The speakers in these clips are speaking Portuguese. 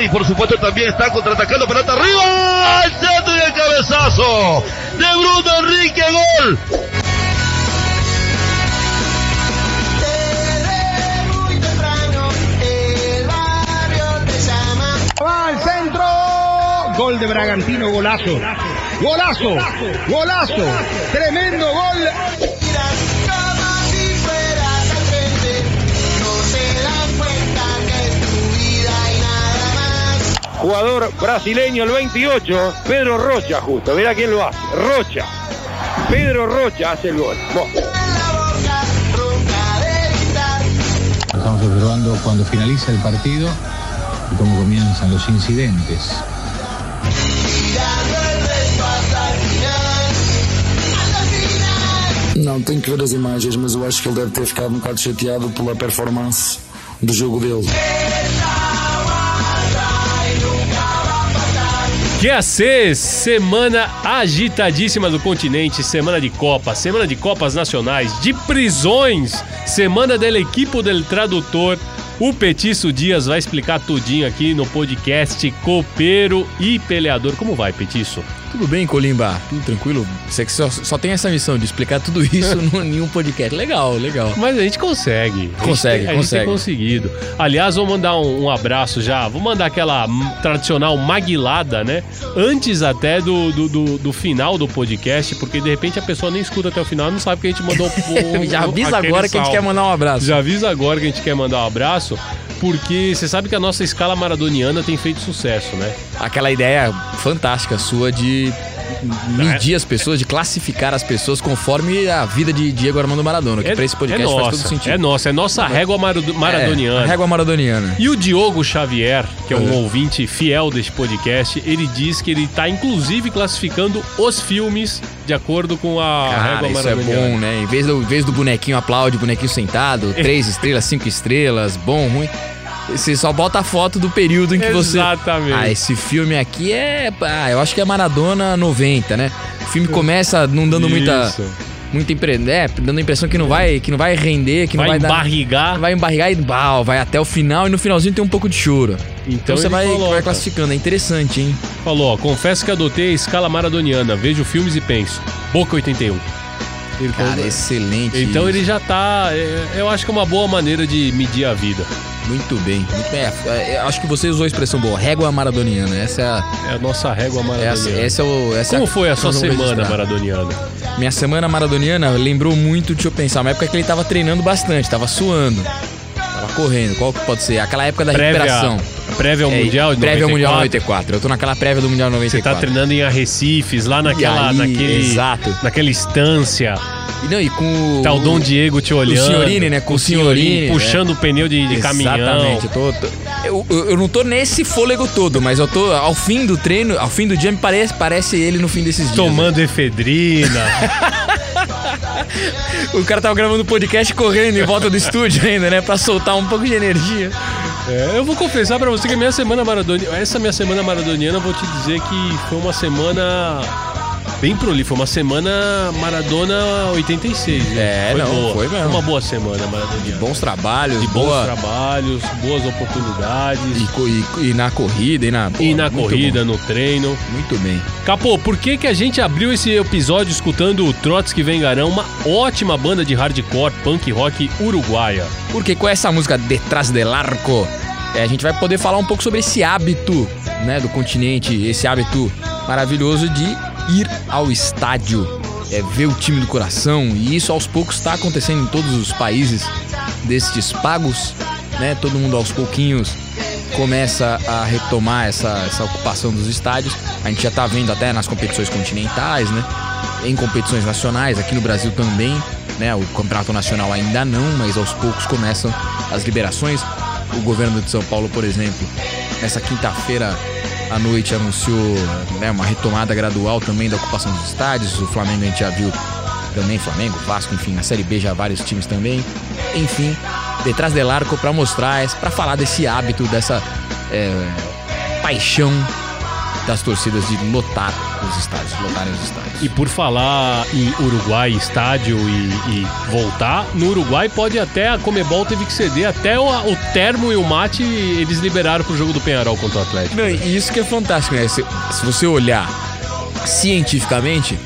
Y por supuesto también está contraatacando pelota arriba. ¡El centro y el cabezazo de Bruno Enrique, gol. Va al centro. Gol de Bragantino, golazo. Golazo, golazo. Tremendo gol. Jugador brasileño, el 28, Pedro Rocha, justo. Mira quién lo hace. Rocha. Pedro Rocha hace el gol. Bueno. Estamos observando cuando finaliza el partido y cómo comienzan los incidentes. Não, tenho que ver as imagens, mas eu acho que ele deve ter ficado um bocado chateado pela performance do jogo dele. QAC, semana agitadíssima do continente, semana de Copa, semana de Copas Nacionais, de prisões, semana del equipo del tradutor. O Petiço Dias vai explicar tudinho aqui no podcast Copeiro e Peleador. Como vai, Petiço? Tudo bem, Colimba? Tudo tranquilo? Você que só, só tem essa missão de explicar tudo isso no, em um podcast. Legal, legal. Mas a gente consegue. A gente Consegue, a gente consegue. tem conseguido. Aliás, vou mandar um, um abraço já. Vou mandar aquela tradicional maguilada, né? Antes até do, do, do- do final do podcast, porque de repente a pessoa nem escuta até o final, não sabe que a gente mandou. um- Já avisa agora que a gente quer mandar um abraço. Já avisa agora que a gente quer mandar um abraço, porque você sabe que a nossa escala maradoniana tem feito sucesso, né? Aquela ideia fantástica sua de medir as pessoas, de classificar as pessoas conforme a vida de Diego Armando Maradona, que pra esse podcast é faz nossa, todo sentido. É nossa, é nossa régua marado- maradoniana. É, régua maradoniana. E o Diogo Xavier, que é um É. ouvinte fiel deste podcast, ele diz que ele está inclusive classificando os filmes de acordo com a Cara, régua isso é maradoniana. bom, né? Em vez do, em vez do bonequinho aplaude, bonequinho sentado, três estrelas, cinco estrelas, bom, ruim. Você só bota a foto do período em que você. Exatamente. Ah, esse filme aqui é. Ah, eu acho que é Maradona 90, né? O filme começa não dando muita. Isso. Muita impre... é, dando a impressão que não vai, que não vai render, que Vai não vai dar. embarrigar. Vai embarrigar e bau, vai até o final e no finalzinho tem um pouco de choro. Então Então você vai, vai classificando. É interessante, hein? Falou, ó, confesso que adotei a escala maradoniana, vejo filmes e penso. Boca 81. Ele Cara, falou- excelente. Então isso. ele já tá. é, Eu acho que é uma boa maneira de medir a vida. Muito bem, muito bem. É, é, acho que você usou a expressão boa, régua maradoniana. Essa é a. É a nossa régua maradoniana. Essa, essa é o. Essa Como é foi a sua semana maradoniana? Minha semana maradoniana lembrou muito, deixa eu pensar, uma época que ele tava treinando bastante, tava suando. Tava correndo. Qual que pode ser? Aquela época da Prévia, recuperação. Prévia ao É, Mundial de Prévia ao Mundial 94. 94. Eu tô naquela prévia do Mundial Você 94. tá treinando em Arrecifes, lá naquela, ali, naquele, exato. naquela instância. E não, e com o. Tá o Dom Diego te olhando. Signorini, né? Com o Signorini, Puxando o pneu de, de caminhão. Exatamente. Eu, tô, tô- eu, eu- não tô nesse fôlego todo, mas eu tô ao fim do treino, ao fim do dia, me parece, parece ele no fim desses dias. Tomando efedrina. O cara tava gravando podcast correndo em volta do estúdio ainda, né? Pra soltar um pouco de energia. É, eu vou confessar pra você que a minha semana maradoniana, essa minha semana maradoniana, eu vou te dizer que foi uma semana bem prolífica, uma semana Maradona 86. viu? É, não, boa. foi mesmo. uma boa semana maradoniana. Bons trabalhos, de bons boa. trabalhos, boas oportunidades. E, e- e na corrida, e na. E pô, na muito corrida, no treino. bom, Muito bem. Capô, por que, que a gente abriu esse episódio escutando o Trotsky Vengarão, uma ótima banda de hardcore, punk rock uruguaia? Porque com essa música Detrás del Arco, é, a gente vai poder falar um pouco sobre esse hábito, né, do continente, esse hábito maravilhoso de ir ao estádio, é, ver o time do coração, e isso aos poucos está acontecendo em todos os países destes pagos, né? Todo mundo aos pouquinhos começa a retomar essa, essa ocupação dos estádios. A gente já tá vendo até nas competições continentais, né? Em competições nacionais, aqui no Brasil também, né? O campeonato nacional ainda não, mas aos poucos começam as liberações. O governo de São Paulo, por exemplo, nessa quinta-feira à noite anunciou né, uma retomada gradual também da ocupação dos estádios. O Flamengo a gente já viu também, Flamengo, Vasco, enfim, na Série B já vários times também. Enfim, detrás del arco para mostrar, para falar desse hábito, dessa é, paixão das torcidas de lotar os estádios, lotarem os estádios. E por falar em Uruguai, estádio e, e voltar, no Uruguai pode até a Comebol teve que ceder até o, o termo e o mate eles liberaram pro jogo do Penharol contra o Atlético. Não, e isso que é fantástico, né? Se, se você olhar cientificamente,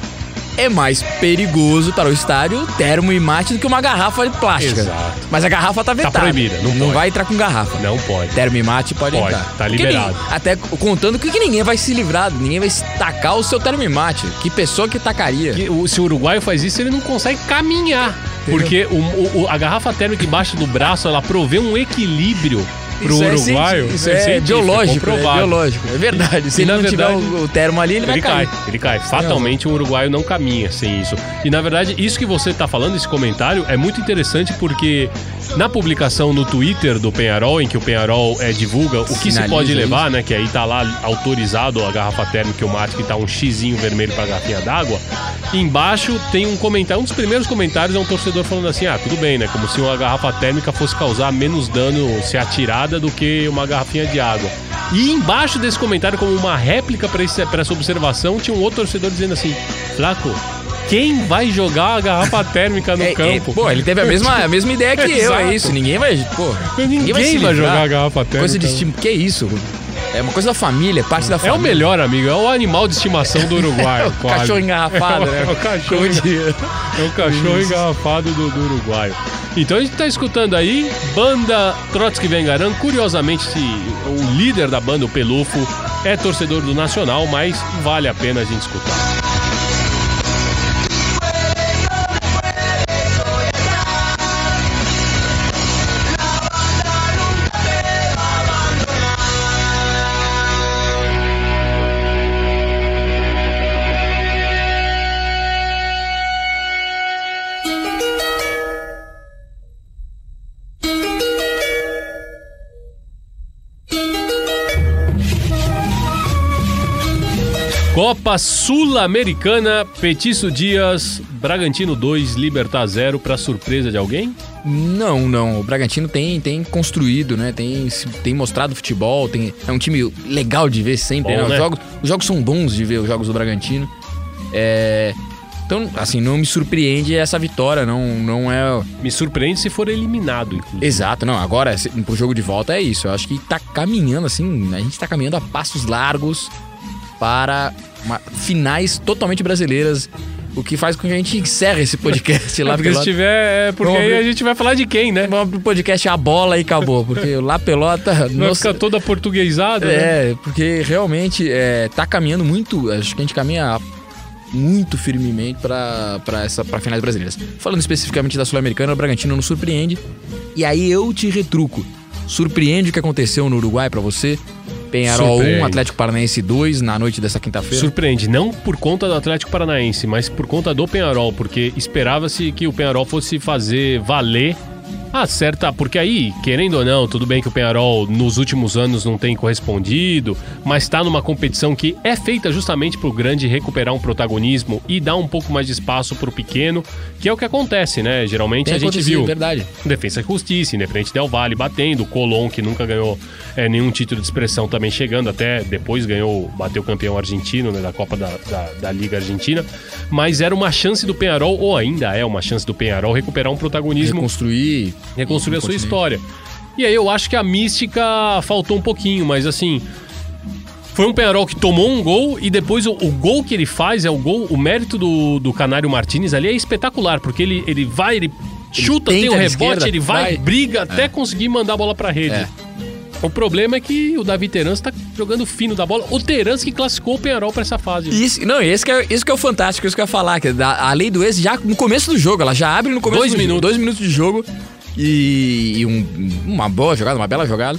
é mais perigoso para o estádio termo e mate do que uma garrafa de plástica. Exato. Mas a garrafa tá vetada. proibida, não pode. vai entrar com garrafa. Não pode. Termo e mate pode, Pode, entrar. tá liberado. ninguém- até contando que, que ninguém vai se livrar, ninguém vai tacar o seu termo e mate. Que pessoa que tacaria? Que o- se o uruguaio faz isso, ele não consegue caminhar. Porque o- o- a garrafa térmica embaixo do braço, ela provê um equilíbrio pro Isso é uruguaio. cienti- Isso é, científico, biológico, é biológico. É verdade. Se E ele não tiver verdade- o, o termo ali, ele vai Ele cair. cai, ele cai. Fatalmente um uruguaio não caminha sem isso. E na verdade, isso que você tá falando, esse comentário, é muito interessante porque na publicação no Twitter do Penharol, em que o Penharol é, divulga o que se Sinaliza pode isso. levar, né? Que aí tá lá autorizado a garrafa térmica e o mate, que tá um xizinho vermelho pra garrafinha d'água. Embaixo tem um comentário, um dos primeiros comentários é um torcedor falando assim: ah, tudo bem, né? Como se uma garrafa térmica fosse causar menos dano se atirada do que uma garrafinha de água. E embaixo desse comentário, como uma réplica pra essa observação, tinha um outro torcedor dizendo assim: Flaco, quem vai jogar a garrafa térmica no É, é, campo? pô, ele teve a mesma, a mesma ideia que eu, é isso. Ninguém vai. Pô, Ninguém, vai, se livrar. jogar a garrafa térmica. Coisa de estima. Que isso? É uma coisa da família, é parte da É família. o melhor, amigo. É o animal de estimação do Uruguai. É o quase. cachorro engarrafado, É o- né? É o cachorro, é o cachorro engarrafado do, do uruguaio. Então a gente tá escutando aí banda Trotsky Vengaran. Curiosamente, o líder da banda, o Pelufo, é torcedor do Nacional, mas vale a pena a gente escutar. Copa Sul-Americana, Petiço Dias, Bragantino 2, Libertar 0, pra surpresa de alguém? Não, não. O Bragantino tem, tem construído, né? Tem, tem mostrado futebol. Tem, é um time legal de ver sempre. Bom, né? Os, né? jogos, os jogos são bons de ver, os jogos do Bragantino. É, então, assim, não me surpreende essa vitória. Não, não é. Me surpreende se for eliminado, inclusive. Exato, não. Agora, pro jogo de volta é isso. Eu acho que tá caminhando, assim. A gente tá caminhando a passos largos para uma- finais totalmente brasileiras. O que faz com que a gente encerre esse podcast lá porque se pela- tiver. É porque aí a gente vai falar de quem, né? Vamos pro podcast A Bola e acabou. Porque o La Pelota. Vai nossa- ficar toda portuguesada, né? é, porque realmente é, tá caminhando muito. Acho que a gente caminha muito firmemente para essa para finais brasileiras. Falando especificamente da Sul-Americana, o Bragantino não surpreende. E aí eu te retruco. Surpreende o que aconteceu no Uruguai pra você? Penharol 1, Surpreende. Atlético Paranaense 2 na noite dessa quinta-feira. Surpreende, não por conta do Atlético Paranaense, mas por conta do Penharol, porque esperava-se que o Penharol fosse fazer valer a certa. Porque aí, querendo ou não, tudo bem que o Penharol nos últimos anos não tem correspondido, mas está numa competição que é feita justamente para o grande recuperar um protagonismo e dar um pouco mais de espaço para o pequeno, que é o que acontece, né? Geralmente Tem a gente viu. verdade. Defesa e Justiça, Independente Del Valle batendo, o Colón, que nunca ganhou é, nenhum título de expressão, também chegando, até depois ganhou, bateu campeão argentino né, da Copa da, da, da Liga Argentina. Mas era uma chance do Penharol, ou ainda é uma chance do Penharol, recuperar um protagonismo, Reconstruir. Reconstruir a sua continente. história. E aí eu acho que a mística faltou um pouquinho, mas assim. Foi um Penharol que tomou um gol e depois o, o gol que ele faz é o gol. O mérito do, do Canário Martinez ali é espetacular, porque ele, ele vai, ele chuta, tem tenta um rebote, esquerda, ele vai, vai. briga até conseguir mandar a bola pra rede. É. O problema é que o Davi Terans tá jogando fino da bola. O Terans que classificou o Penharol pra essa fase. Isso, não, esse que, é, isso que é o fantástico, isso que eu ia falar. Que a, a lei do ex já no começo do jogo, ela já abre no começo Dois do minutos. jogo. Dois minutos de jogo. E, e um- uma boa jogada, uma bela jogada.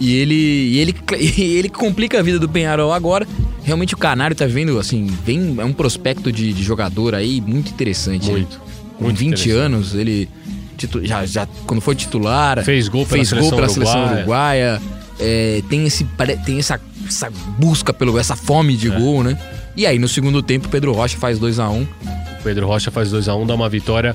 E ele, e ele, e ele complica a vida do Penharol agora. Realmente o Canário tá vendo, assim, vem, é um prospecto de, de jogador aí muito interessante. Muito, Com muito 20 interessante. anos, ele titu- já, já quando foi titular, Fez gol pela fez seleção gol pela seleção uruguaia. uruguaia. é, tem, esse, tem essa essa busca pelo essa fome de gol, né? E aí no segundo tempo, Pedro Rocha faz 2 a 1 O Pedro Rocha faz 2x1, dá uma vitória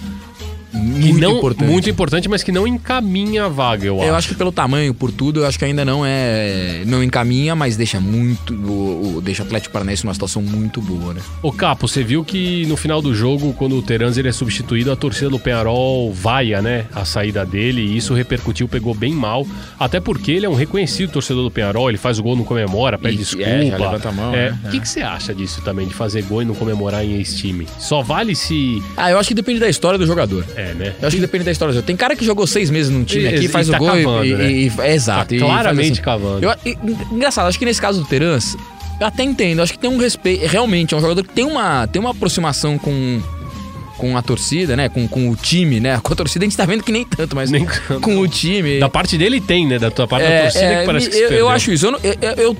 muito não, importante. muito importante, mas que não encaminha a vaga, eu, Eu acho que pelo tamanho, por tudo, eu acho que ainda não é. não encaminha, mas deixa muito. O, o- deixa o Atlético Paranaense numa situação muito boa, né? Ô Capo, você viu que no final do jogo, quando o Teranz ele é substituído, a torcida do Penharol vaia, né? A saída dele e isso repercutiu, pegou bem mal. Até porque ele é um reconhecido torcedor do Penharol, ele faz o gol, não comemora, pede E- desculpa. é, já levanta a mão, É, né? O que, que você acha disso também, de fazer gol e não comemorar em ex-time? Só vale se. Ah, eu acho que depende da história do jogador. É, né? Eu acho que depende da história. Tem cara que jogou seis meses num time E- aqui, e faz tá o gol e- cavando, e, né? e- é, Exato. Tá claramente cavando. Eu, engraçado, acho que nesse caso do Terans, eu até entendo. Acho que tem um respeito. Realmente, é um jogador que tem uma, tem uma aproximação com. Com a torcida, né? Com, com o time, né? Com a torcida a gente tá vendo que nem tanto, mas Nem- com o time. Da parte dele tem, né? Da tua parte da É, torcida é, que parece que eu, eu acho isso. Eu, não- eu, eu-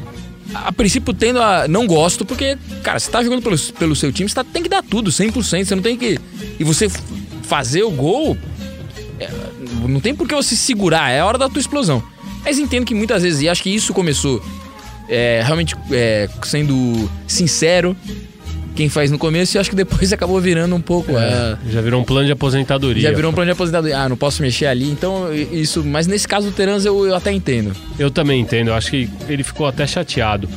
a princípio, tendo a. Não gosto, porque, cara, você tá jogando pelo, pelo seu time, você tá- tem que dar tudo, 100%. Você não tem que. E você fazer o gol. é, não tem por que você segurar, é a hora da tua explosão. Mas entendo que muitas vezes, e acho que isso começou é, realmente é, sendo sincero. Quem faz no começo, e acho que depois acabou virando um pouco. é, Já virou um plano de aposentadoria. já virou um plano de aposentadoria. Ah, não posso mexer ali. Então, isso. Mas nesse caso do Terans eu, eu até entendo. Eu também entendo, eu acho que ele ficou até chateado.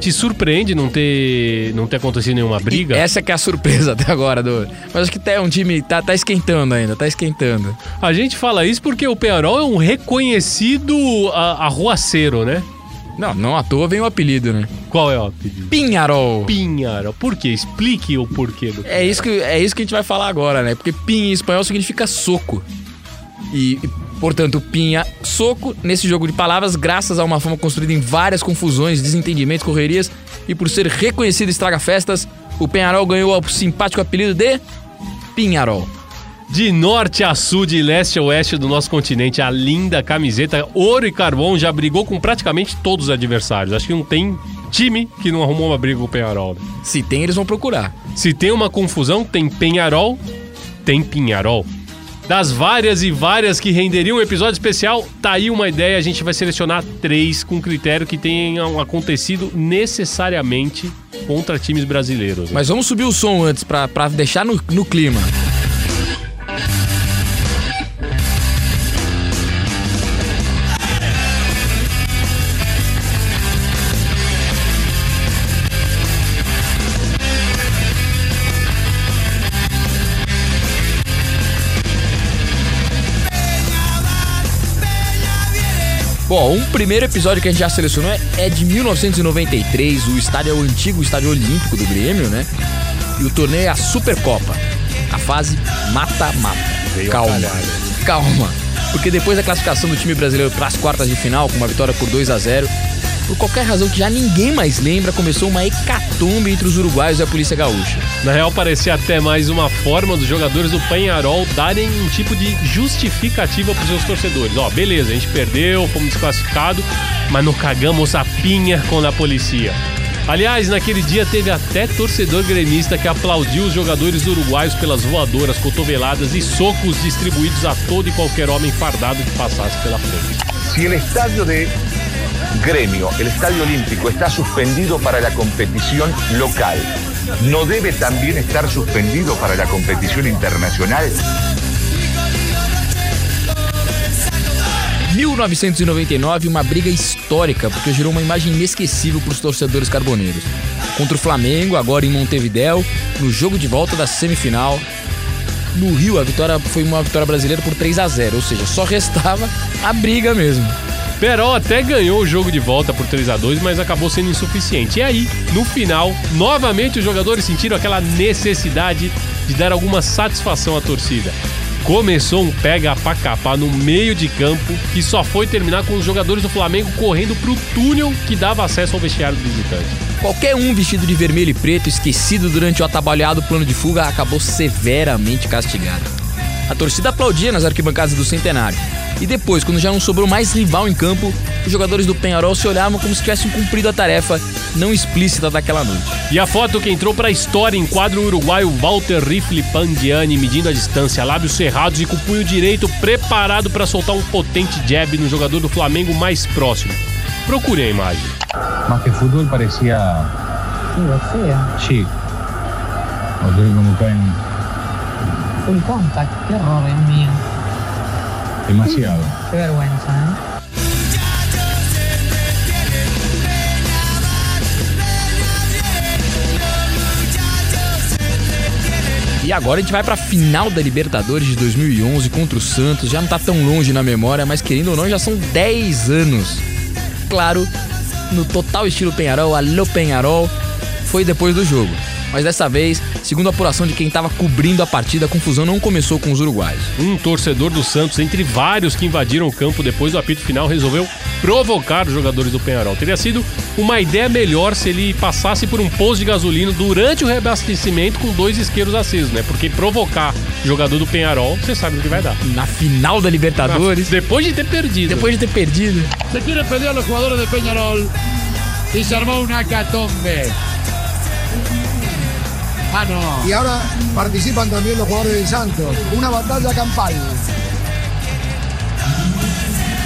Te surpreende não ter, não ter acontecido nenhuma briga? Essa que é a surpresa até agora do. Mas acho que tá, um time tá, tá esquentando ainda, tá esquentando. A gente fala isso porque o Penharol é um reconhecido arruaceiro, né? Não, não à toa vem o apelido, né? Qual é o apelido? Pinharol. Pinharol. Por quê? Explique o porquê do É isso, que, é isso que a gente vai falar agora, né? Porque pin em espanhol significa soco. E, e, portanto, pinha, soco, nesse jogo de palavras, graças a uma fama construída em várias confusões, desentendimentos, correrias, e por ser reconhecido estraga-festas, o Penharol ganhou o simpático apelido de Pinharol. De norte a sul, de leste a oeste do nosso continente, a linda camiseta ouro e carvão já brigou com praticamente todos os adversários. Acho que não tem time que não arrumou uma briga com o Penharol. Se tem, eles vão procurar. Se tem uma confusão, tem Penharol, tem Pinharol. Das várias e várias que renderiam um episódio especial, tá aí uma ideia. A gente vai selecionar três com critério que tenham acontecido necessariamente contra times brasileiros. né? Mas vamos subir o som antes pra deixar no, no clima. Bom, um primeiro episódio que a gente já selecionou é- é de 1993. O estádio é o antigo estádio olímpico do Grêmio, né? E o torneio é a Supercopa. A fase mata-mata. Calma. Calma. Porque depois da classificação do time brasileiro para as quartas de final, com uma vitória por 2 a 0 por qualquer razão que já ninguém mais lembra, começou uma hecatombe entre os uruguaios e a polícia gaúcha. Na real, parecia até mais uma forma dos jogadores do Penharol darem um tipo de justificativa pros seus torcedores. Ó, beleza, a gente perdeu, fomos desclassificados, mas não cagamos a pinha com a polícia. Aliás, naquele dia teve até torcedor gremista que aplaudiu os jogadores uruguaios pelas voadoras, cotoveladas e socos distribuídos a todo e qualquer homem fardado que passasse pela frente. Si el estadio de Gremio, el estadio olímpico, está suspendido para la competición local, ¿no debe también estar suspendido para la competición internacional? 1999, uma briga histórica, porque gerou uma imagem inesquecível para os torcedores carboneiros. Contra o Flamengo, agora em Montevidéu, no jogo de volta da semifinal. No Rio, a vitória foi uma vitória brasileira por 3 a 0 ou seja, só restava a briga mesmo. Perol até ganhou o jogo de volta por 3 a 2 mas acabou sendo insuficiente. E aí, no final, novamente os jogadores sentiram aquela necessidade de dar alguma satisfação à torcida. Começou um pega pra capar no meio de campo que só foi terminar com os jogadores do Flamengo correndo pro túnel que dava acesso ao vestiário do visitante. Qualquer um vestido de vermelho e preto, esquecido durante o atabalhado plano de fuga, acabou severamente castigado. A torcida aplaudia nas arquibancadas do centenário. E depois, quando já não sobrou mais rival em campo, os jogadores do Penharol se olhavam como se tivessem cumprido a tarefa não explícita daquela noite. E a foto que entrou pra história enquadra o uruguaio Walter Rifle Pandiani medindo a distância, lábios cerrados e com o punho direito preparado para soltar um potente jab no jogador do Flamengo mais próximo. Procure a imagem. Más que fútbol parecía, Digo, feo. sí, o como caen Full contact. Qué horror, Dios mío. demasiado. Qué vergüenza, ¿eh? E agora a gente vai pra final da Libertadores de 2011 contra o Santos. Já não tá tão longe na memória, mas querendo ou não, já são 10 anos. Claro, no total estilo Penharol, alô Penharol, foi depois do jogo. Mas dessa vez, segundo a apuração de quem estava cobrindo a partida, a confusão não começou com os uruguaios. Um torcedor do Santos, entre vários que invadiram o campo depois do apito final, resolveu provocar os jogadores do Penharol. Teria sido uma ideia melhor se ele passasse por um posto de gasolina durante o reabastecimento com dois isqueiros acesos, né? Porque provocar jogador do Penharol, você sabe o que vai dar. Na final da Libertadores, Depois de ter perdido. depois de ter perdido. Se quieren pelear los jugadores de Peñarol y se armó una catombe. Y ahora participan también los jugadores del Santos. Una batalla campal.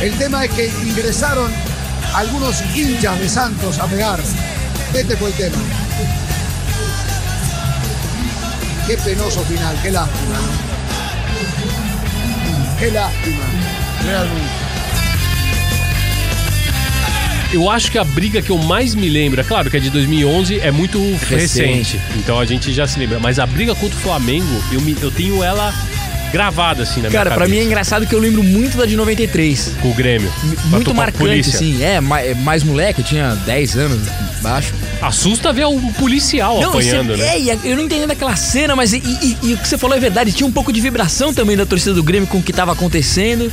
El tema es que ingresaron algunos hinchas de Santos a pegar. Este fue el tema. Qué penoso final, qué lástima. Qué lástima, realmente. Eu acho que a briga que eu mais me lembro, é claro que é de 2011, é muito recente. Então a gente já se lembra. Mas a briga contra o Flamengo, eu, me- eu tenho ela gravada assim na Cara, minha pra mim é engraçado que eu lembro muito da de 93. Com o Grêmio. Muito marcante, assim. É, é mais moleque, eu tinha 10 anos, baixo. Assusta ver um policial apanhando, você- né? É, eu não entendi daquela cena, mas e, e- e o que você falou é verdade. Tinha um pouco de vibração também da torcida do Grêmio com o que tava acontecendo.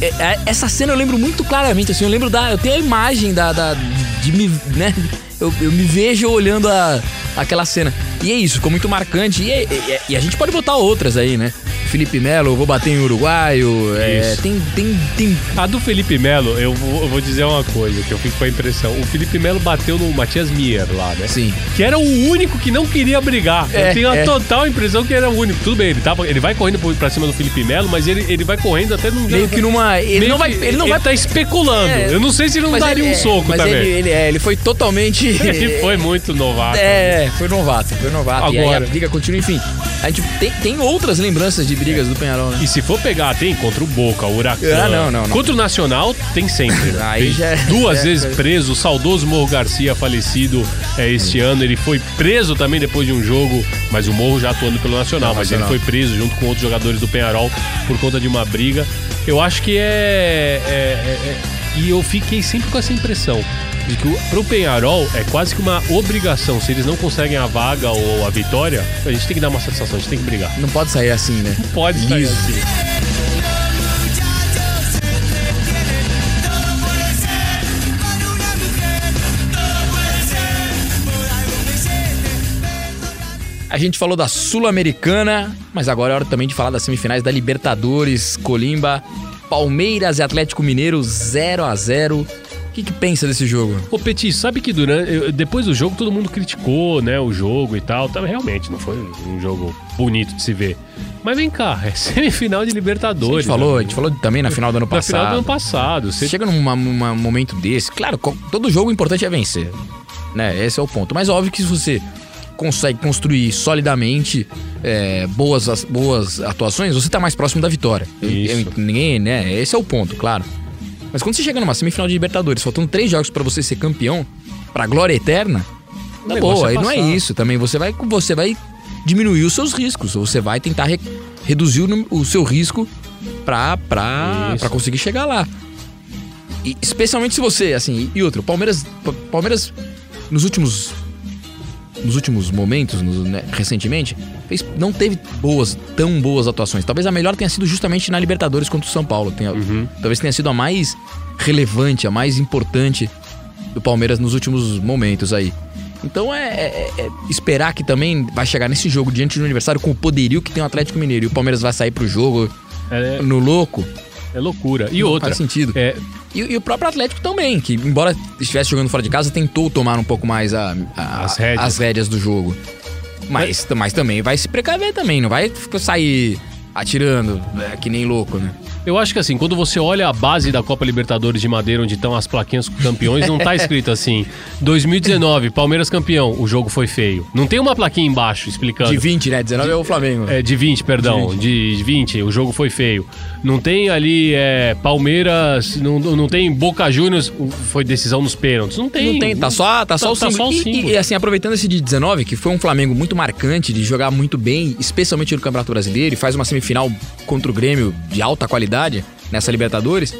É, é, essa cena eu lembro muito claramente, assim, eu lembro da. Eu tenho a imagem da. da- de me. né? Eu, eu me vejo olhando a, aquela cena. E é isso, ficou muito marcante. E, é- é- e a gente pode botar outras aí, né? Felipe Melo, vou bater em uruguaio. É, tem, tem, tem. A do Felipe Melo, eu vou, eu vou dizer uma coisa que eu fico com a impressão. O Felipe Melo bateu no Matias Mier lá, né? Sim. Que era o único que não queria brigar. É, eu tenho a é. total impressão que era o único. Tudo bem, ele, tava, ele vai correndo pra cima do Felipe Melo, mas ele, ele vai correndo até num. Meio que numa. Ele Meio não vai. Ele não vai. tá especulando. É. eu não sei se ele não daria ele- um soco mas também. Ele, ele, é, ele foi totalmente. Ele foi muito novato. É, foi novato, foi novato. E aí a Agora. briga continua, enfim. A gente tem, tem outras lembranças de brigas do Penharol, né? E se for pegar, tem contra o Boca, o Huracan. Ah, não, não, não. Contra o Nacional, tem sempre. né? Aí Tem já é- Duas é, vezes é. preso, o saudoso Morro Garcia, falecido é, este ano. Ele foi preso também depois de um jogo, mas o Morro já atuando pelo Nacional. Não, mas ele Nacional. foi preso junto com outros jogadores do Penharol por conta de uma briga. Eu acho que é. é- é- é- e eu fiquei sempre com essa impressão. De que o- pro Penharol é quase que uma obrigação. Se eles não conseguem a vaga ou a vitória, a gente tem que dar uma satisfação, a gente tem que brigar. Não pode sair assim, né? Pode sair Liso. assim. A gente falou da Sul-Americana, mas agora é hora também de falar das semifinais da Libertadores, Colimba, Palmeiras e Atlético Mineiro 0 a 0 O que, que pensa desse jogo? Ô Petit, sabe que durante, depois do jogo todo mundo criticou, né, o jogo e tal. Tá, realmente não foi um jogo bonito de se ver. Mas vem cá, é semifinal de A Libertadores. gente falou, a né? gente falou também na final do ano Na passado. final do ano passado. Você Chega num momento desse, claro, todo jogo importante é vencer. Né? Esse é o ponto. Mas óbvio que se você consegue construir solidamente é, boas, as- boas atuações, você tá mais próximo da vitória. Eu- ninguém, né? Esse é o ponto, claro. Mas quando você chega numa semifinal de Libertadores, faltando três jogos pra você ser campeão, pra glória eterna, tá boa. é aí não é isso. Também você vai, você vai diminuir os seus riscos. Você vai tentar re- reduzir o, o seu risco pra, pra, Isso. pra conseguir chegar lá. E especialmente se você, assim, e outro, Palmeiras, Pa- Palmeiras nos últimos nos últimos momentos, no- né, recentemente, fez- não teve boas, tão boas atuações. Talvez a melhor tenha sido justamente na Libertadores contra o São Paulo. Tenha- Talvez tenha sido a mais relevante, a mais importante do Palmeiras nos últimos momentos aí. Então é, é- é esperar que também vai chegar nesse jogo diante do aniversário com o poderio que tem o Atlético Mineiro e o Palmeiras vai sair pro jogo É, no louco. É loucura. E Não outra. Faz sentido. É, E, e o próprio Atlético também, que embora estivesse jogando fora de casa, tentou tomar um pouco mais a- a- As rédeas. as rédeas do jogo. Mas, mas também vai se precaver também, não vai ficar- sair atirando é, que nem louco, né? Eu acho que assim, quando você olha a base da Copa Libertadores de Madeira, onde estão as plaquinhas campeões, não tá escrito assim: 2019, Palmeiras campeão, o jogo foi feio. Não tem uma plaquinha embaixo explicando. De 20, né? 19 é o Flamengo. É, de 20, perdão. De 20. o jogo foi feio. Não tem ali é, Palmeiras, não, não tem Boca Juniors, foi decisão nos pênaltis. Não tem. Não tem, tá só, tá só o tá símbolo. só o E- símbolo. E, assim, aproveitando esse de 19, que foi um Flamengo muito marcante, de jogar muito bem, especialmente no Campeonato Brasileiro, e faz uma semifinal contra o Grêmio de alta qualidade nessa Libertadores,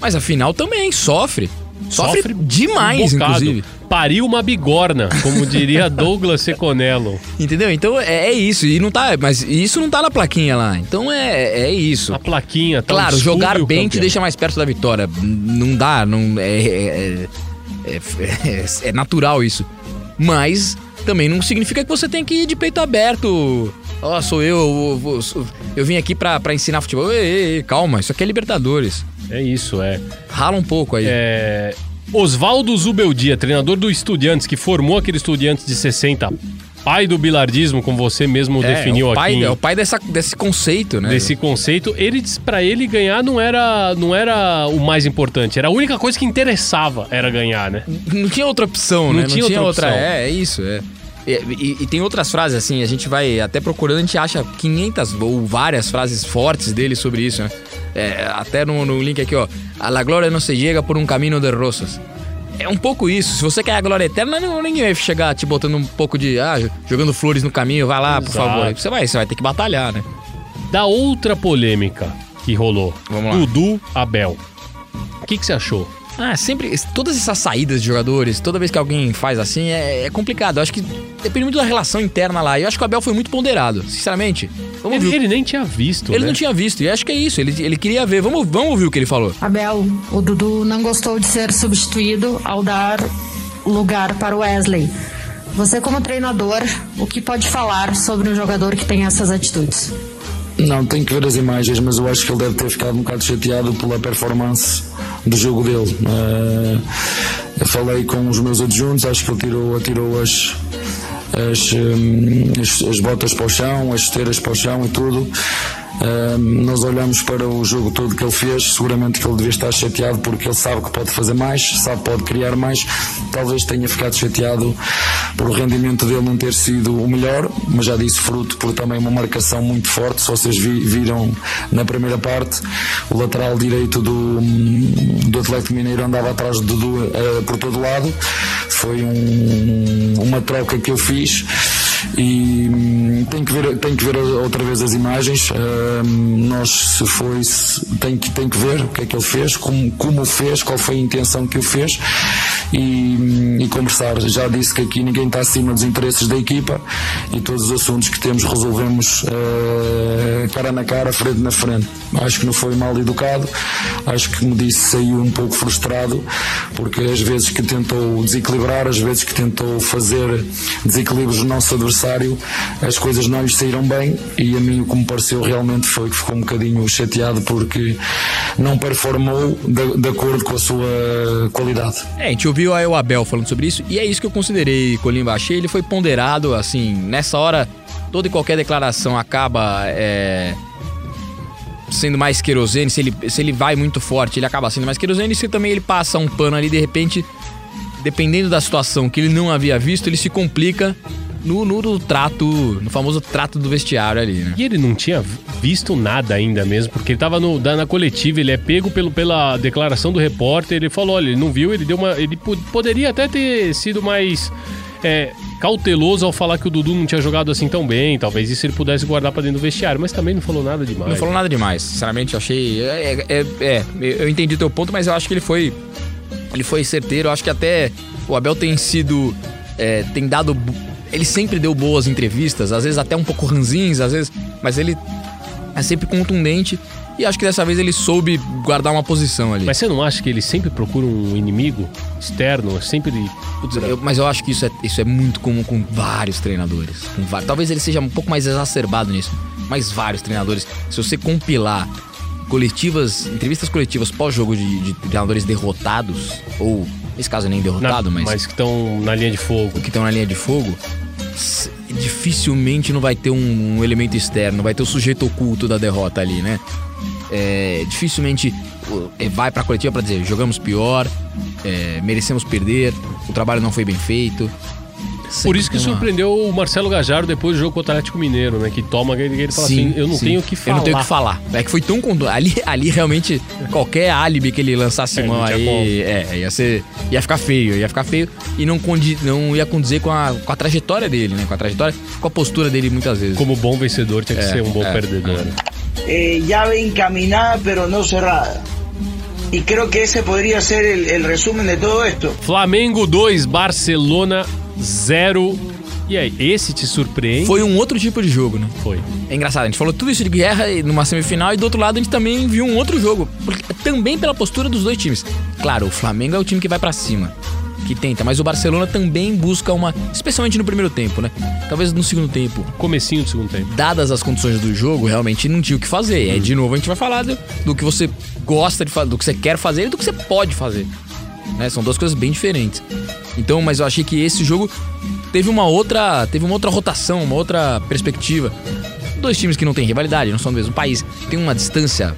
mas a final também sofre. Sofre, demais, um inclusive. Pariu uma bigorna, como diria Douglas Seconello. Entendeu? Então é, é isso. E não tá. Mas isso não tá na plaquinha lá. Então é, é isso. A plaquinha, tá Claro, jogar bem te campeão. deixa mais perto da vitória. Não dá, não. É, é, é, é- é natural isso. Mas também não significa que você tem que ir de peito aberto. Ó, sou eu, eu, eu, eu vim aqui pra, pra ensinar futebol. Ei, ei, ei, calma, isso aqui é Libertadores. É isso, é. Rala um pouco aí. É, Oswaldo Zubeldia, treinador do Estudiantes, que formou aquele Estudiantes de 60, pai do bilardismo, como você mesmo É, definiu é o pai, aqui. É o pai dessa, desse conceito, né? Desse conceito, ele disse pra ele ganhar não era, não era o mais importante, era a única coisa que interessava era ganhar, né? Não tinha outra opção, Não né? tinha outra opção. É, é isso, é. E, e- e tem outras frases assim, a gente vai até procurando, a gente acha 500 ou várias frases fortes dele sobre isso, né? É, até no, no link aqui, ó. A la glória não se chega por um caminho de rosas. É um pouco isso. Se você quer a glória eterna, ninguém vai chegar te botando um pouco de. Ah, jogando flores no caminho, vai lá, por Exato. favor. Você vai, você vai ter que batalhar, né? Da outra polêmica que rolou. Dudu Abel. O que, que você achou? Ah, sempre. Todas essas saídas de jogadores, toda vez que alguém faz assim, é, é complicado. Eu acho que depende muito da relação interna lá. E eu acho que o Abel foi muito ponderado, sinceramente. Vamos Ele, ver. ele nem tinha visto, Ele né? não tinha visto, e acho que é isso. Ele, ele queria ver. Vamos, vamos ouvir o que ele falou. Abel, o Dudu não gostou de ser substituído ao dar lugar para o Wesley. Você, como treinador, o que pode falar sobre um jogador que tem essas atitudes? Não, tenho que ver as imagens, mas eu acho que ele deve ter ficado um bocado chateado pela performance do jogo dele. Eu falei com os meus adjuntos, acho que ele tirou, as, as, hum, as, as botas para o chão, as esteiras para o chão e tudo. Nós olhamos para o jogo todo que ele fez, seguramente que ele devia estar chateado porque ele sabe que pode fazer mais, sabe que pode criar mais. Talvez tenha ficado chateado por o rendimento dele não ter sido o melhor, mas já disse fruto por também uma marcação muito forte. Se vocês vi- viram na primeira parte, o lateral direito do, do Atlético Mineiro andava atrás do Dudu eh, por todo lado. Foi um- uma troca que eu fiz e hum, tem que ver tem que ver outra vez as imagens. Hum, nós se foi se- tem que tem que ver o que é que ele fez como como o fez qual foi a intenção que o fez. E, hum, e conversar. Já disse que aqui ninguém está acima dos interesses da equipa e todos os assuntos que temos resolvemos eh, cara na cara frente na frente. Acho que não foi mal educado. Acho que como disse saiu um pouco frustrado porque às vezes que tentou desequilibrar às vezes que tentou fazer desequilíbrios no nosso adversário as coisas não lhe saíram bem e a mim o que me pareceu realmente foi que ficou um bocadinho chateado porque não performou de, de acordo com a sua qualidade É, a gente ouviu aí o Abel falando sobre isso, e é isso que eu considerei, Colimba. Achei ele foi ponderado, assim, nessa hora, toda e qualquer declaração acaba é, sendo mais querosene. Se ele, se ele vai muito forte, ele acaba sendo mais querosene. E se também ele passa um pano ali, de repente, dependendo da situação que ele não havia visto, ele se complica no, no, no trato, no famoso trato do vestiário ali, né? E ele não tinha visto nada ainda mesmo, porque ele tava no, na coletiva, ele é pego pelo, pela declaração do repórter, ele falou, olha, ele não viu, ele deu uma. Ele po- poderia até ter sido mais é, cauteloso ao falar que o Dudu não tinha jogado assim tão bem, talvez isso ele pudesse guardar pra dentro do vestiário, mas também não falou nada demais. Não falou nada demais. Sinceramente, eu achei. É, é- é, eu entendi teu ponto, mas eu acho que ele foi. Ele foi certeiro. Eu acho que até o Abel tem sido. é, tem dado. Ele sempre deu boas entrevistas, às vezes até um pouco ranzins, às vezes. Mas ele é sempre contundente. E acho que dessa vez ele soube guardar uma posição ali. Mas você não acha que ele sempre procura um inimigo externo? Sempre. Putz, eu- mas eu acho que isso é, isso é muito comum com vários treinadores. Com va- Talvez ele seja um pouco mais exacerbado nisso. Mas vários treinadores. Se você compilar coletivas, entrevistas coletivas pós-jogo de, de treinadores derrotados, ou nesse caso nem derrotado, Na- mas, mas que estão na linha de fogo. que estão na linha de fogo, dificilmente não vai ter um, um elemento externo, vai ter o sujeito oculto da derrota ali, né? é, dificilmente é, vai pra coletiva pra dizer jogamos pior, é, merecemos perder, o trabalho não foi bem feito. Por isso que surpreendeu o Marcelo Gajardo depois do jogo contra o Atlético Mineiro, né? Que toma, ele, ele fala Sim, assim, eu não sim. tenho o que falar. Eu não tenho o que falar. É que foi tão. Ali, ali realmente, qualquer álibi que ele lançasse É, mão aí, é, ia ser. ia ficar feio, ia ficar feio e não, condi, não ia condizer com a, com a trajetória dele, né? Com a trajetória, com a postura dele muitas vezes. Como bom vencedor, tinha que É, ser um bom é, perdedor. Eh, llave encaminada pero no cerrada. Y creo que ese podría ser el, el resumen de todo esto. Flamengo 2, Barcelona 0. E aí, esse te surpreende? Foi um outro tipo de jogo, né? Foi. É engraçado, a gente falou tudo isso de guerra numa semifinal e do outro lado a gente também viu um outro jogo. porque- também pela postura dos dois times. Claro, o Flamengo é o time que vai pra cima, que tenta, mas o Barcelona também busca uma. Especialmente no primeiro tempo, né? Talvez no segundo tempo. Comecinho do segundo tempo. Dadas as condições do jogo, realmente não tinha o que fazer. Aí, de novo, a gente vai falar do, do que você gosta de fazer, do que você quer fazer e do que você pode fazer. Né? São duas coisas bem diferentes. Então, mas eu achei que esse jogo teve uma outra, teve uma outra rotação, uma outra perspectiva. Dois times que não têm rivalidade, não são do mesmo país, tem uma distância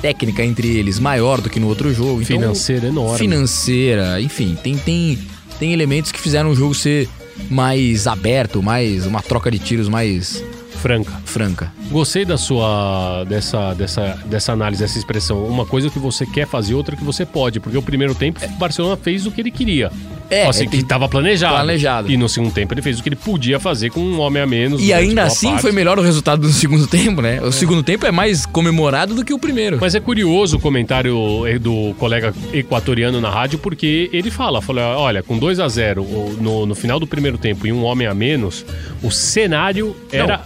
técnica entre eles maior do que no outro jogo. Então, Financeira enorme. Financeira, enfim, tem, tem, tem elementos que fizeram o jogo ser mais aberto, mais uma troca de tiros mais Franca. franca. Gostei da sua dessa, dessa, dessa análise, dessa expressão. Uma coisa que você quer fazer, outra que você pode. Porque o primeiro tempo, o Barcelona fez o que ele queria. É, assim, é, que estava planejado. planejado. E no segundo tempo ele fez o que ele podia fazer com um homem a menos. E durante ainda assim parte. foi melhor o resultado do segundo tempo, né? O segundo tempo é mais comemorado do que o primeiro. Mas é curioso o comentário do colega equatoriano na rádio, porque ele fala, fala olha, com 2 a 0 no, no final do primeiro tempo e um homem a menos, o cenário era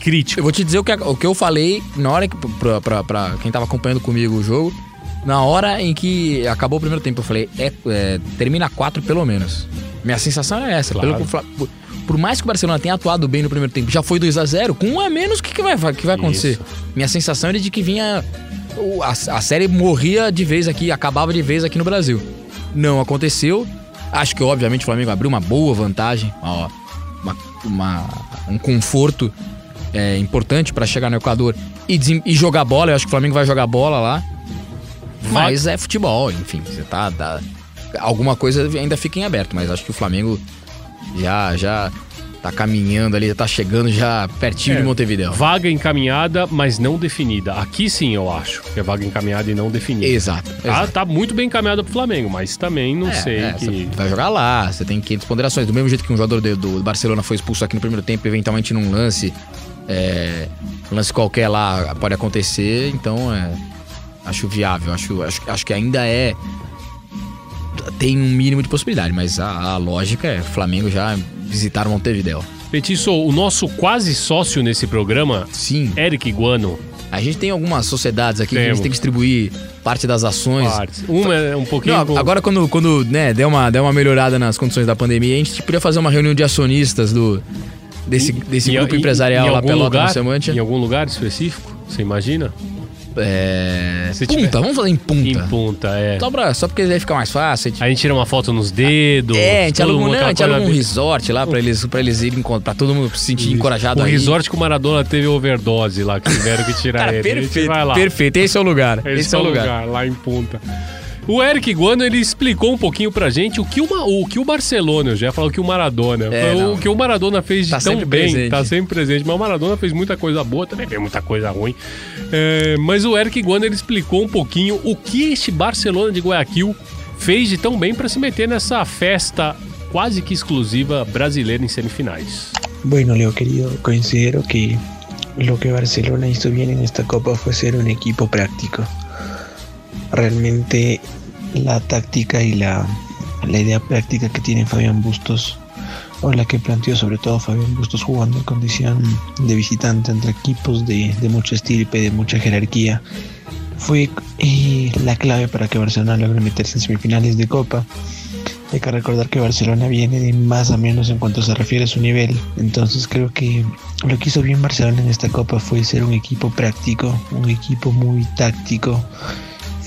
crítico. Eu vou te dizer o que, o que eu falei na hora que. Pra, pra, pra quem tava acompanhando comigo o jogo. Na hora em que acabou o primeiro tempo, eu falei, é, é, termina 4 pelo menos. Minha sensação é essa. Claro. Pelo, por, mais que o Barcelona tenha atuado bem no primeiro tempo, já foi 2 a 0 com um a menos, o que, que vai, que vai acontecer? Isso. Minha sensação era de que vinha. A, a série morria de vez aqui, acabava de vez aqui no Brasil. Não aconteceu. Acho que, obviamente, o Flamengo abriu uma boa vantagem, ó, uma, uma- um conforto é, importante para chegar no Equador e, e jogar bola. Eu acho que o Flamengo vai jogar bola lá. Mas é futebol, enfim. Você tá. dá- alguma coisa ainda fica em aberto, mas acho que o Flamengo já, já tá caminhando ali, já tá chegando já pertinho É, de Montevideo. Vaga encaminhada, mas não definida. Aqui sim, eu acho que é vaga encaminhada e não definida. Exato. Tá, exato. tá muito bem encaminhada pro Flamengo, mas também não É, sei é, que. Vai jogar lá, você tem 500 ponderações. Do mesmo jeito que um jogador de- do Barcelona foi expulso aqui no primeiro tempo, eventualmente num lance, é, lance qualquer lá pode acontecer, então é, acho viável, acho, acho, acho que ainda é. Tem um mínimo de possibilidade, mas a, a lógica é Flamengo já visitar Montevideo. Petiço, o nosso quase sócio nesse programa, Sim. Eric Guano. A gente tem algumas sociedades aqui que a gente tem que distribuir parte das ações. Partes. Uma é um pouquinho. Não, com- agora quando, quando né, der, uma, der uma melhorada nas condições da pandemia, a gente podia fazer uma reunião de acionistas do, desse, desse grupo em- empresarial em lá no Semantia. Em algum lugar específico? Você imagina? É... Se Punta, tiver- vamos fazer em punta. Em punta, é. Só, pra, só porque aí fica mais fácil. A gente tira uma foto nos dedos. É, a gente aluga, mundo não, a gente aluga um resort lá pra eles, pra eles irem, pra todo mundo se sentir encorajado O aí. resort que o Maradona teve overdose lá, que tiveram que tirar Cara, ele. Perfeito, vai lá. perfeito. Esse é o lugar. Esse, Esse, é o lugar. lá em Punta. O Eric Guano, ele explicou um pouquinho pra gente o que, uma, o, que o Barcelona, eu já ia falar o que o Maradona, É, o não. que o Maradona fez de Tá tão bem, presente. tá sempre presente, mas o Maradona fez muita coisa boa, também fez muita coisa ruim. É, mas o Eric Guano, ele explicou um pouquinho o que este Barcelona de Guayaquil fez de tão bem pra se meter nessa festa quase que exclusiva brasileira em semifinais. Bueno, Leo querido, considero que lo que Barcelona hizo bien en esta copa fue ser un equipo práctico. Realmente la táctica y la, la idea práctica que tiene Fabián Bustos, o la que planteó sobre todo Fabián Bustos jugando en condición de visitante entre equipos de, de mucho estirpe, de mucha jerarquía, fue eh, la clave para que Barcelona logre meterse en semifinales de copa. Hay que recordar que Barcelona viene de más a menos en cuanto se refiere a su nivel. Entonces creo que lo que hizo bien Barcelona en esta copa fue ser un equipo práctico, un equipo muy táctico.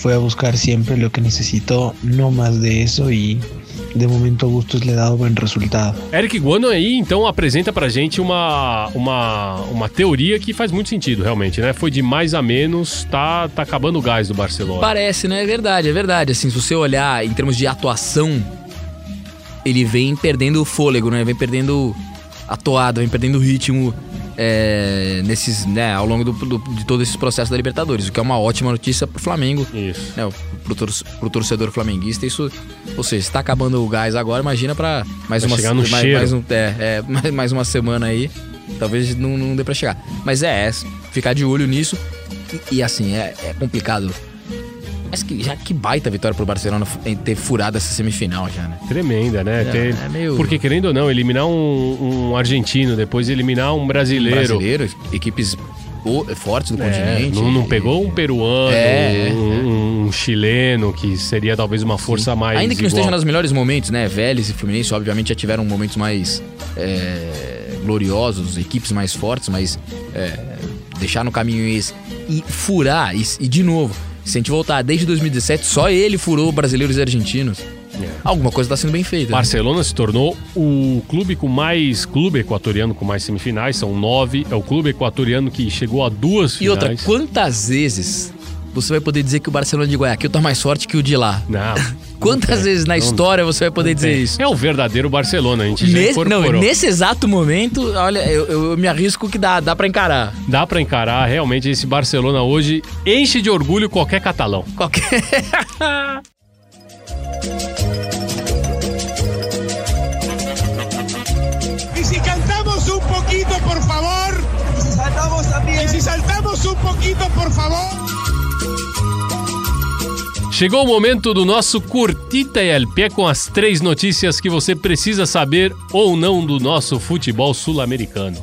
Fue a buscar siempre lo que necesitó, no más de eso y de momento Bustos le ha dado buen resultado. Eric Guano aí, então, apresenta pra gente uma, uma, uma teoria que faz muito sentido, realmente, né? Foi de mais a menos, tá, tá acabando o gás do Barcelona. Parece, né? É verdade, é verdade. Assim, se você olhar em termos de atuação, ele vem perdendo o fôlego, né? Vem perdendo a toada, vem perdendo o ritmo é, nesses, né, ao longo do, do, de todo esse processo da Libertadores, o que é uma ótima notícia pro Flamengo. Isso. Né, pro, tor pro torcedor flamenguista, isso. Ou seja, está acabando o gás agora, imagina para mais Vai uma chegar no mais, cheiro. mais, um, é, é, mais, mais uma semana aí. Talvez não, não dê pra chegar. Mas é, é ficar de olho nisso. E, e, assim, é, é complicado. Mas que, já que baita vitória pro Barcelona em ter furado essa semifinal já, né? Tremenda, né? É, Ter- é meio- Porque querendo ou não, eliminar um, um argentino, depois eliminar um brasileiro. Brasileiro, equipes fortes do É, continente. não, não pegou um peruano, É, um, um chileno, que seria talvez uma força mais. Ainda que não igual. esteja nos melhores momentos, né? Vélez e Fluminense, obviamente, já tiveram momentos mais é, gloriosos, equipes mais fortes, mas é, deixar no caminho esse e furar, e, e de novo, se a gente voltar desde 2017, só ele furou brasileiros e argentinos. Alguma coisa tá sendo bem feita. né? Barcelona se tornou o clube com mais. Clube equatoriano com mais semifinais, são nove. É o clube equatoriano que chegou a duas E finais. outra, quantas vezes você vai poder dizer que o Barcelona de Guayaquil tá mais forte que o de lá? Não. Quantas tem, vezes na não história você vai poder Não dizer isso? É o verdadeiro Barcelona, a gente já Nesse, não, nesse exato momento, olha, eu, eu me arrisco que dá, dá pra encarar. Dá pra encarar, realmente, esse Barcelona hoje enche de orgulho qualquer catalão. Qualquer. Por favor. Si saltamos un poquito, por favor. Chegou o momento do nosso Curtita e al Pé com as três notícias que você precisa saber ou não do nosso futebol sul-americano.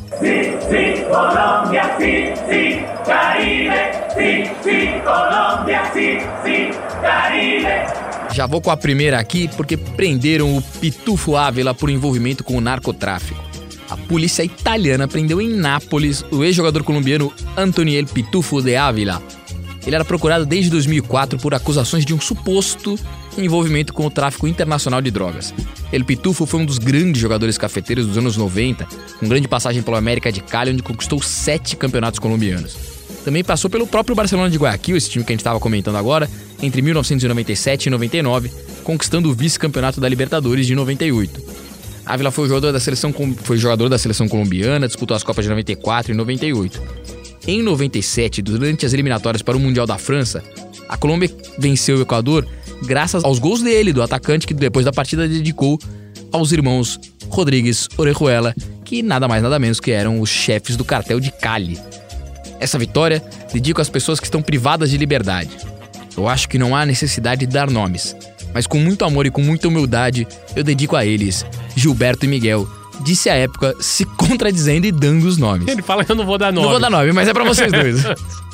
Caribe, Caribe. Já vou com a primeira aqui porque prenderam o Pitufo Ávila por envolvimento com o narcotráfico. A polícia italiana prendeu em Nápoles o ex-jogador colombiano Antoniel Pitufo de Ávila. Ele era procurado desde 2004 por acusações de um suposto envolvimento com o tráfico internacional de drogas. El Pitufo foi um dos grandes jogadores cafeteiros dos anos 90, com grande passagem pela América de Cali, onde conquistou sete campeonatos colombianos. Também passou pelo próprio Barcelona de Guayaquil, esse time que a gente estava comentando agora, entre 1997 e 99, conquistando o vice-campeonato da Libertadores de 98. Ávila foi jogador da seleção foi jogador da seleção colombiana, disputou as Copas de 94 e 98. Em 97, durante as eliminatórias para o Mundial da França, a Colômbia venceu o Equador graças aos gols dele, do atacante que depois da partida dedicou aos irmãos Rodrigues Orejuela, que nada mais nada menos que eram os chefes do cartel de Cali. Essa vitória dedico às pessoas que estão privadas de liberdade. Eu acho que não há necessidade de dar nomes, mas com muito amor e com muita humildade, eu dedico a eles, Gilberto e Miguel, disse à época, se contradizendo e dando os nomes. Ele fala que eu não vou dar nome. Não vou dar nome, mas é pra vocês dois.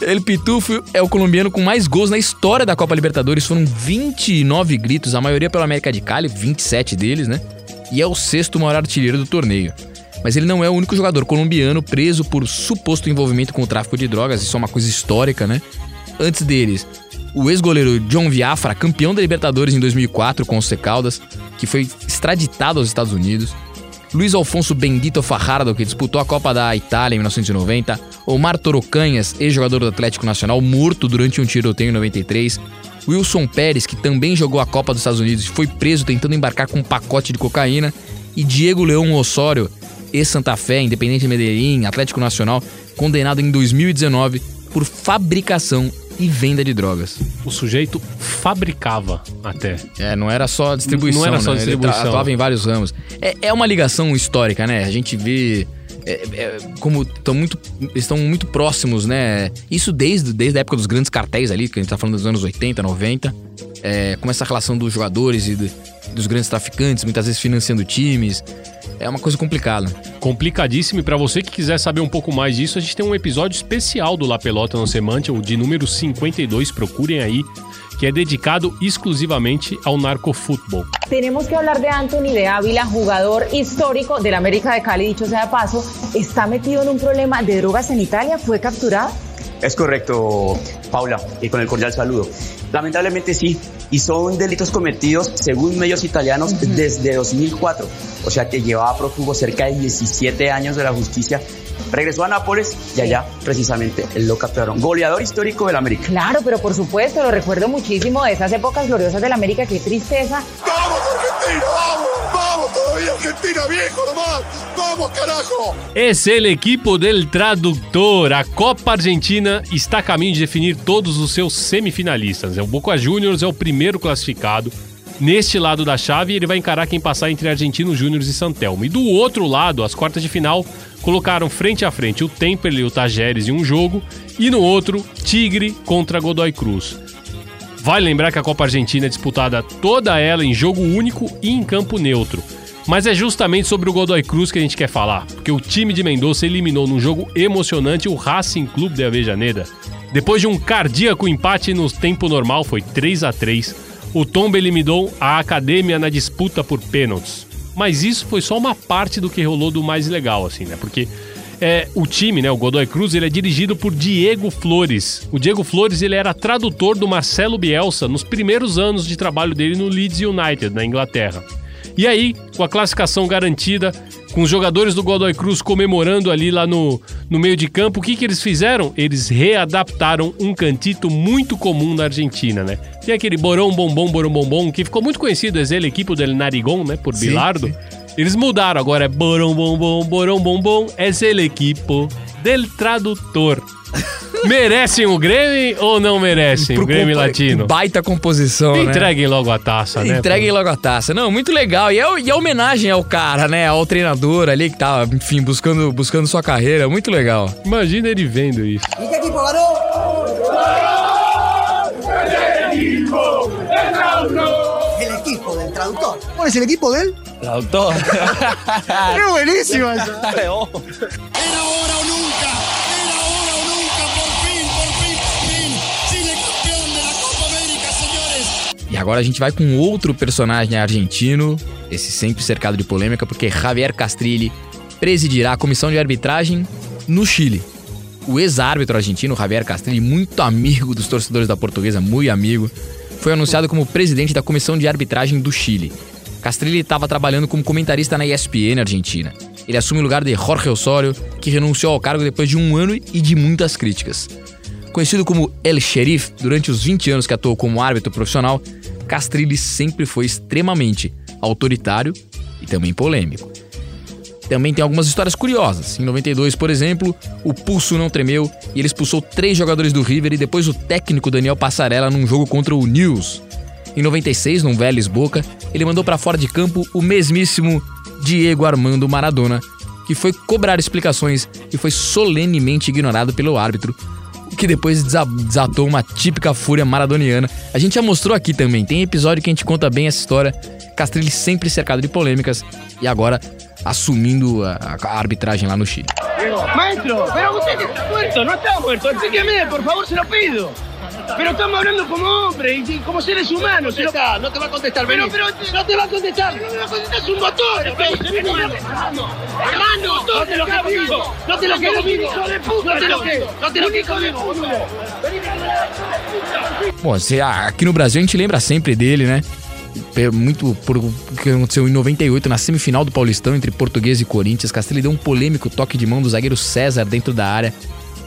El Pitufo é o colombiano com mais gols na história da Copa Libertadores. Foram 29 gritos, a maioria pela América de Cali, 27 deles, né? E é o sexto maior artilheiro do torneio. Mas ele não é o único jogador colombiano preso por suposto envolvimento com o tráfico de drogas. Isso é uma coisa histórica, né? Antes deles, o ex-goleiro John Viafra, campeão da Libertadores em 2004 com o C Caldas, que foi extraditado aos Estados Unidos. Luiz Alfonso Bendito Fajardo, que disputou a Copa da Itália em 1990. Omar Torocanhas, ex-jogador do Atlético Nacional, morto durante um tiroteio em 93. Wilson Pérez, que também jogou a Copa dos Estados Unidos e foi preso tentando embarcar com um pacote de cocaína. E Diego Leão Osório, ex-Santa Fé, Independente Medellín, Atlético Nacional, condenado em 2019 por fabricação e venda de drogas. O sujeito fabricava até. É, não era só distribuição. Não era só né? Ele distribuição. tra- atuava em vários ramos. É, é uma ligação histórica, né? A gente vê é, é, como estão muito, estão muito próximos, né? Isso desde, desde a época dos grandes cartéis ali, que a gente tá falando dos anos 80, 90. É, como essa relação dos jogadores e do- dos grandes traficantes, muitas vezes financiando times. É uma coisa complicada. Complicadíssimo. E pra você que quiser saber um pouco mais disso, a gente tem um episódio especial do La Pelota no Semante, o de número 52, procurem aí, que é dedicado exclusivamente ao narcofutebol. Tenemos que hablar de Anthony de Ávila, jugador histórico del América de Cali, dicho sea de paso, está metido en un problema de drogas en Italia, fue capturado. Es correcto, Paula, y con el cordial saludo. Lamentablemente sí, y son delitos cometidos, según medios italianos, desde 2004. O sea que llevaba prófugo cerca de 17 años de la justicia. Regresó a Nápoles y allá precisamente lo capturaron. Goleador histórico del América. Claro, pero por supuesto, lo recuerdo muchísimo de esas épocas gloriosas del América. Qué tristeza. ¡Vamos, Argentina! ¡Vamos! ¡Vamos todavía, Argentina, viejo nomás! ¡Vamos, carajo! Esse é o equipo del tradutor. A Copa Argentina está a caminho de definir todos os seus semifinalistas. O Boca Juniors é o primeiro classificado. Neste lado da chave, ele vai encarar quem passar entre Argentinos Júniors e Santelmo. E do outro lado, as quartas de final colocaram frente a frente o Temperley e o Tajeres em um jogo, e no outro, Tigre contra Godoy Cruz. Vale lembrar que a Copa Argentina é disputada toda ela em jogo único e em campo neutro. Mas é justamente sobre o Godoy Cruz que a gente quer falar, porque o time de Mendoza eliminou num jogo emocionante o Racing Clube de Avejaneda. Depois de um cardíaco empate no tempo normal, foi 3 a 3 o Tomba eliminou a Academia na disputa por pênaltis. Mas isso foi só uma parte do que rolou do mais legal, assim, né? Porque é, o time, né, o Godoy Cruz, ele é dirigido por Diego Flores. O Diego Flores ele era tradutor do Marcelo Bielsa nos primeiros anos de trabalho dele no Leeds United, na Inglaterra. E aí, com a classificação garantida, com os jogadores do Godoy Cruz comemorando ali lá no, no meio de campo, o que, que eles fizeram? Eles readaptaram um cantito muito comum na Argentina, né? Tem aquele Borão Bombom Borão Bombom, que ficou muito conhecido, é el equipo del Narigón, né? Por Sim, Bilardo. sim. Eles mudaram, agora é Borão Bombom Borão Bombom, es el equipo del tradutor. Merecem o Grêmio ou não merecem o Pro Grêmio compa- Latino? Baita composição, né? Entreguem logo a taça, né? Entreguem logo a taça. Não, muito legal. E é, e é homenagem ao cara, né? Ao treinador ali que tava, enfim, buscando, buscando sua carreira. Muito legal. Imagina ele vendo isso. Equipo del traductor. ¿Cuál es el equipo del? Traductor. ¡Qué buenísimo eso! agora a gente vai com outro personagem argentino, esse sempre cercado de polêmica, porque Javier Castrilli presidirá a comissão de arbitragem no Chile. O ex-árbitro argentino Javier Castrilli, muito amigo dos torcedores da portuguesa, muito amigo, foi anunciado como presidente da comissão de arbitragem do Chile. Castrilli estava trabalhando como comentarista na ESPN Argentina. Ele assume o lugar de Jorge Osório, que renunciou ao cargo depois de um ano e de muitas críticas. Conhecido como El Sheriff durante os 20 anos que atuou como árbitro profissional, Castrilli sempre foi extremamente autoritário e também polêmico. Também tem algumas histórias curiosas. Em 92, por exemplo, o pulso não tremeu e ele expulsou três jogadores do River e depois o técnico Daniel Passarella num jogo contra o News. Em 96, num Vélez Boca, ele mandou para fora de campo o mesmíssimo Diego Armando Maradona, que foi cobrar explicações e foi solenemente ignorado pelo árbitro, que depois desa- desatou uma típica fúria maradoniana. A gente já mostrou aqui também, tem episódio que a gente conta bem essa história. Castrilli sempre cercado de polêmicas e agora assumindo a, a arbitragem lá no Chile. Maestro, pero usted está muerto, no está muerto. Explíqueme, por favor, se lo pido. Pero estamos hablando como hombres y como seres humanos. No te, no te va a contestar, pero, pero no te va a contestar. No te va a contestar, es un motor. Hermano, hermano, no te lo que digo. No te lo que digo. No te lo que No te lo que. Bom, aqui no Brasil a gente lembra sempre dele, né? Muito por o que aconteceu em 98 na semifinal do Paulistão entre Português e Corinthians. Castelli deu um polêmico toque de mão do zagueiro César dentro da área,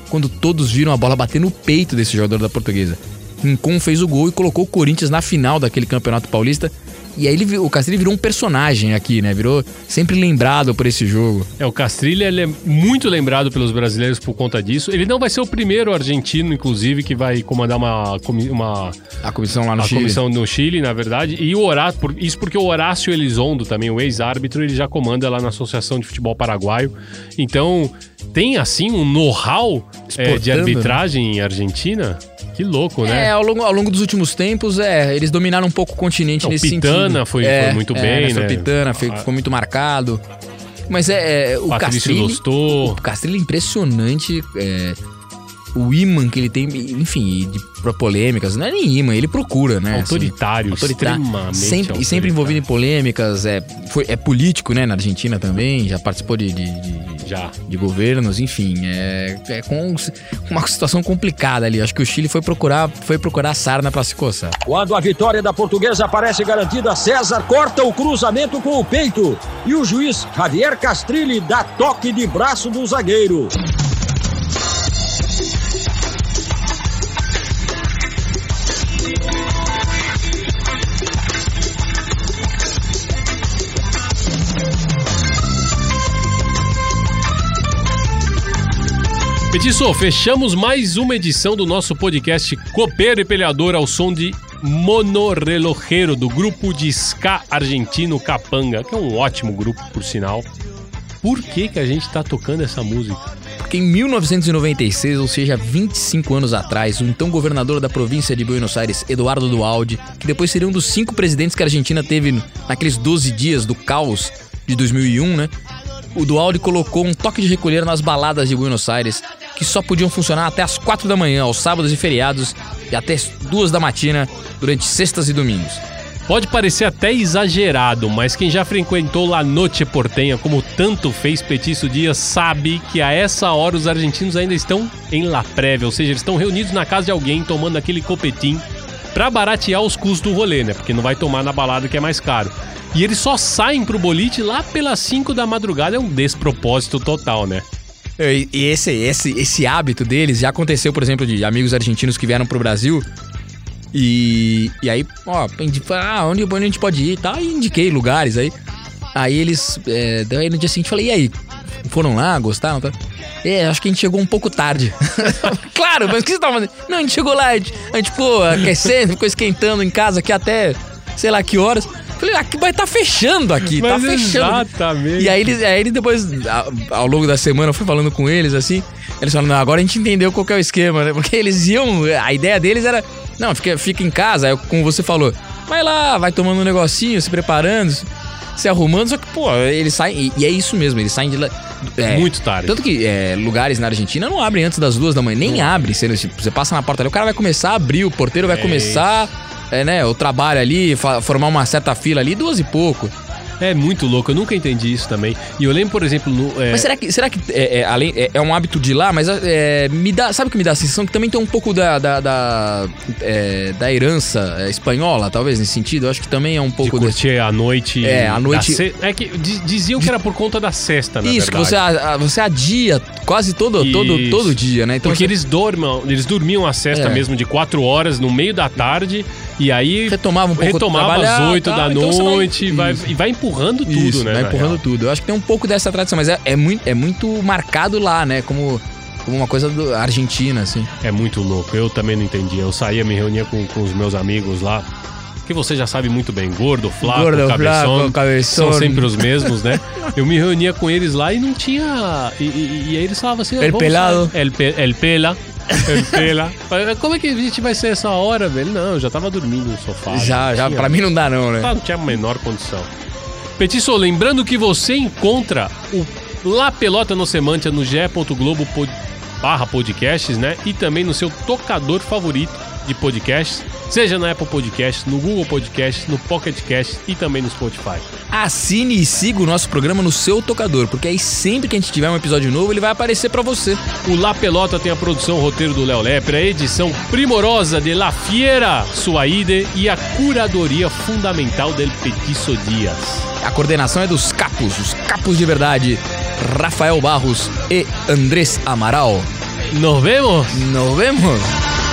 quando todos viram a bola bater no peito desse jogador da Portuguesa. Rincon fez o gol e colocou o Corinthians na final daquele Campeonato Paulista. E aí ele, o Castelli virou um personagem aqui, né? Virou sempre lembrado por esse jogo. É, o Castrilli ele é muito lembrado pelos brasileiros por conta disso. Ele não vai ser o primeiro argentino, inclusive, que vai comandar uma, uma A comissão lá no a Chile. comissão no Chile, na verdade. E o Horácio, isso porque o Horácio Elizondo, também o ex-árbitro, ele já comanda lá na Associação de Futebol Paraguaio. Então, tem assim um know-how é, de Exportando, arbitragem em Argentina? Que louco, né? É, ao longo, ao longo dos últimos tempos, é, eles dominaram um pouco o continente Não, nesse Pitana sentido. foi- É, foi muito é, bem, né? Pitana foi- ficou muito marcado. Mas é, é, o Patrício Castrilli... Lostô. O Castrilli é impressionante. é, o imã que ele tem, enfim, de, pra polêmicas, não é nem imã, ele procura, né? assim, Autoritário, extremamente Sempre, e sempre envolvido em polêmicas, é, foi, é político, né, na Argentina também, já participou de, de, de- Já. de governos, enfim, é, é com uma situação complicada ali. Acho que o Chile foi procurar, foi procurar sarna pra se coçar. Quando a vitória da portuguesa parece garantida, César corta o cruzamento com o peito. E o juiz Javier Castrilli dá toque de braço do zagueiro. Petiço, fechamos mais uma edição do nosso podcast Copeiro e Peleador ao som de Monorrelojeiro, do grupo de ska argentino Capanga, que é um ótimo grupo, por sinal. Por que, que a gente tá tocando essa música? Porque em 1996, ou seja, 25 anos atrás, o então governador da província de Buenos Aires, Eduardo Dualde, que depois seria um dos cinco presidentes que a Argentina teve naqueles 12 dias do caos de 2001, né? O Dualde colocou um toque de recolher nas baladas de Buenos Aires, que só podiam funcionar até as 4 da manhã, aos sábados e feriados, e até as 2 da matina, durante sextas e domingos. Pode parecer até exagerado, mas quem já frequentou La Noche Portenha, como tanto fez Petiço Dias, sabe que a essa hora os argentinos ainda estão em La Prévia, ou seja, eles estão reunidos na casa de alguém tomando aquele copetim pra baratear os custos do rolê, né? Porque não vai tomar na balada que é mais caro. E eles só saem pro boliche lá pelas 5 da madrugada, é um despropósito total, né? E esse, esse, esse hábito deles já aconteceu, por exemplo, de amigos argentinos que vieram pro Brasil. E, e aí, ó, ah, onde, onde a gente pode ir e tal. E indiquei lugares aí. Aí eles. É, daí no dia seguinte falei, e aí? Foram lá, gostaram? Tá? É, acho que a gente chegou um pouco tarde. claro, mas o que você tava fazendo? Não, a gente chegou lá, a gente, a gente ficou aquecendo, ficou esquentando em casa aqui até sei lá que horas. Falei, aqui vai tá fechando aqui, tá Mas fechando. exatamente. E aí eles, aí eles depois, ao longo da semana, eu fui falando com eles assim. Eles falaram, não, agora a gente entendeu qual que é o esquema, né? Porque eles iam. A ideia deles era. Não, fica, fica em casa, aí, como você falou, vai lá, vai tomando um negocinho, se preparando, se- arrumando, só que, pô, eles saem. E, é isso mesmo, eles saem de lá. é, Muito tarde. Tanto que é, lugares na Argentina não abrem antes das duas da manhã, nem abre. Você, tipo, você passa na porta ali, o cara vai começar a abrir, o porteiro vai É começar, é, né, o trabalho ali, formar uma certa fila ali, duas e pouco. É muito louco, eu nunca entendi isso também. E eu lembro, por exemplo, no. é, Mas será que, será que é, é, além, é, é um hábito de lá, mas é, me dá, sabe o que me dá a sensação? Que também tem um pouco da, da, da, é, da herança é, espanhola, talvez, nesse sentido. Eu acho que também é um pouco de curtir a noite. É, a noite- ce- É que di- diziam que era por conta da cesta, na Isso, que verdade. você, a- você adia quase todo, todo, Isso. todo dia, né? Então Porque você- eles dormam, eles dormiam a cesta É. mesmo de quatro horas no meio da tarde e aí retomava um pouco retomava às trabalhar, oito tá? da Então você vai- noite e vai, Isso. e vai empurrando tudo, Isso, né? vai empurrando real. tudo. Eu acho que tem um pouco dessa tradição, mas é, é muito, é muito marcado lá, né? Como, como uma coisa do Argentina, assim. É muito louco, eu também não entendia. Eu saía, me reunia com, com os meus amigos lá. Que você já sabe muito bem, gordo, flaco, Gordo, cabeção. São sempre os mesmos, né? Eu me reunia com eles lá e não tinha. E, e- e aí eles falavam assim: El "Vamos pelado." sair." El, pe, el pela. Falei, Como é que a gente vai ser essa hora, velho? Não, eu já tava dormindo no sofá. Já, já, tinha- pra mim não dá não, né? Tá, não tinha a menor condição. Petiço, lembrando que você encontra o La Pelota no Semantia no ge.globo barra podcasts, né? E também no seu tocador favorito de podcasts, seja na Apple Podcasts, no Google Podcasts, no Pocket Casts e também no Spotify. Assine e siga o nosso programa no seu tocador, porque aí sempre que a gente tiver um episódio novo, ele vai aparecer pra você. O La Pelota tem a produção o roteiro do Léo Lepre, a edição primorosa de La Fiera Suaide e a curadoria fundamental del Petiço Dias. A coordenação é dos capos, os capos de verdade, Rafael Barros e Andrés Amaral. Nos vemos! Nos vemos!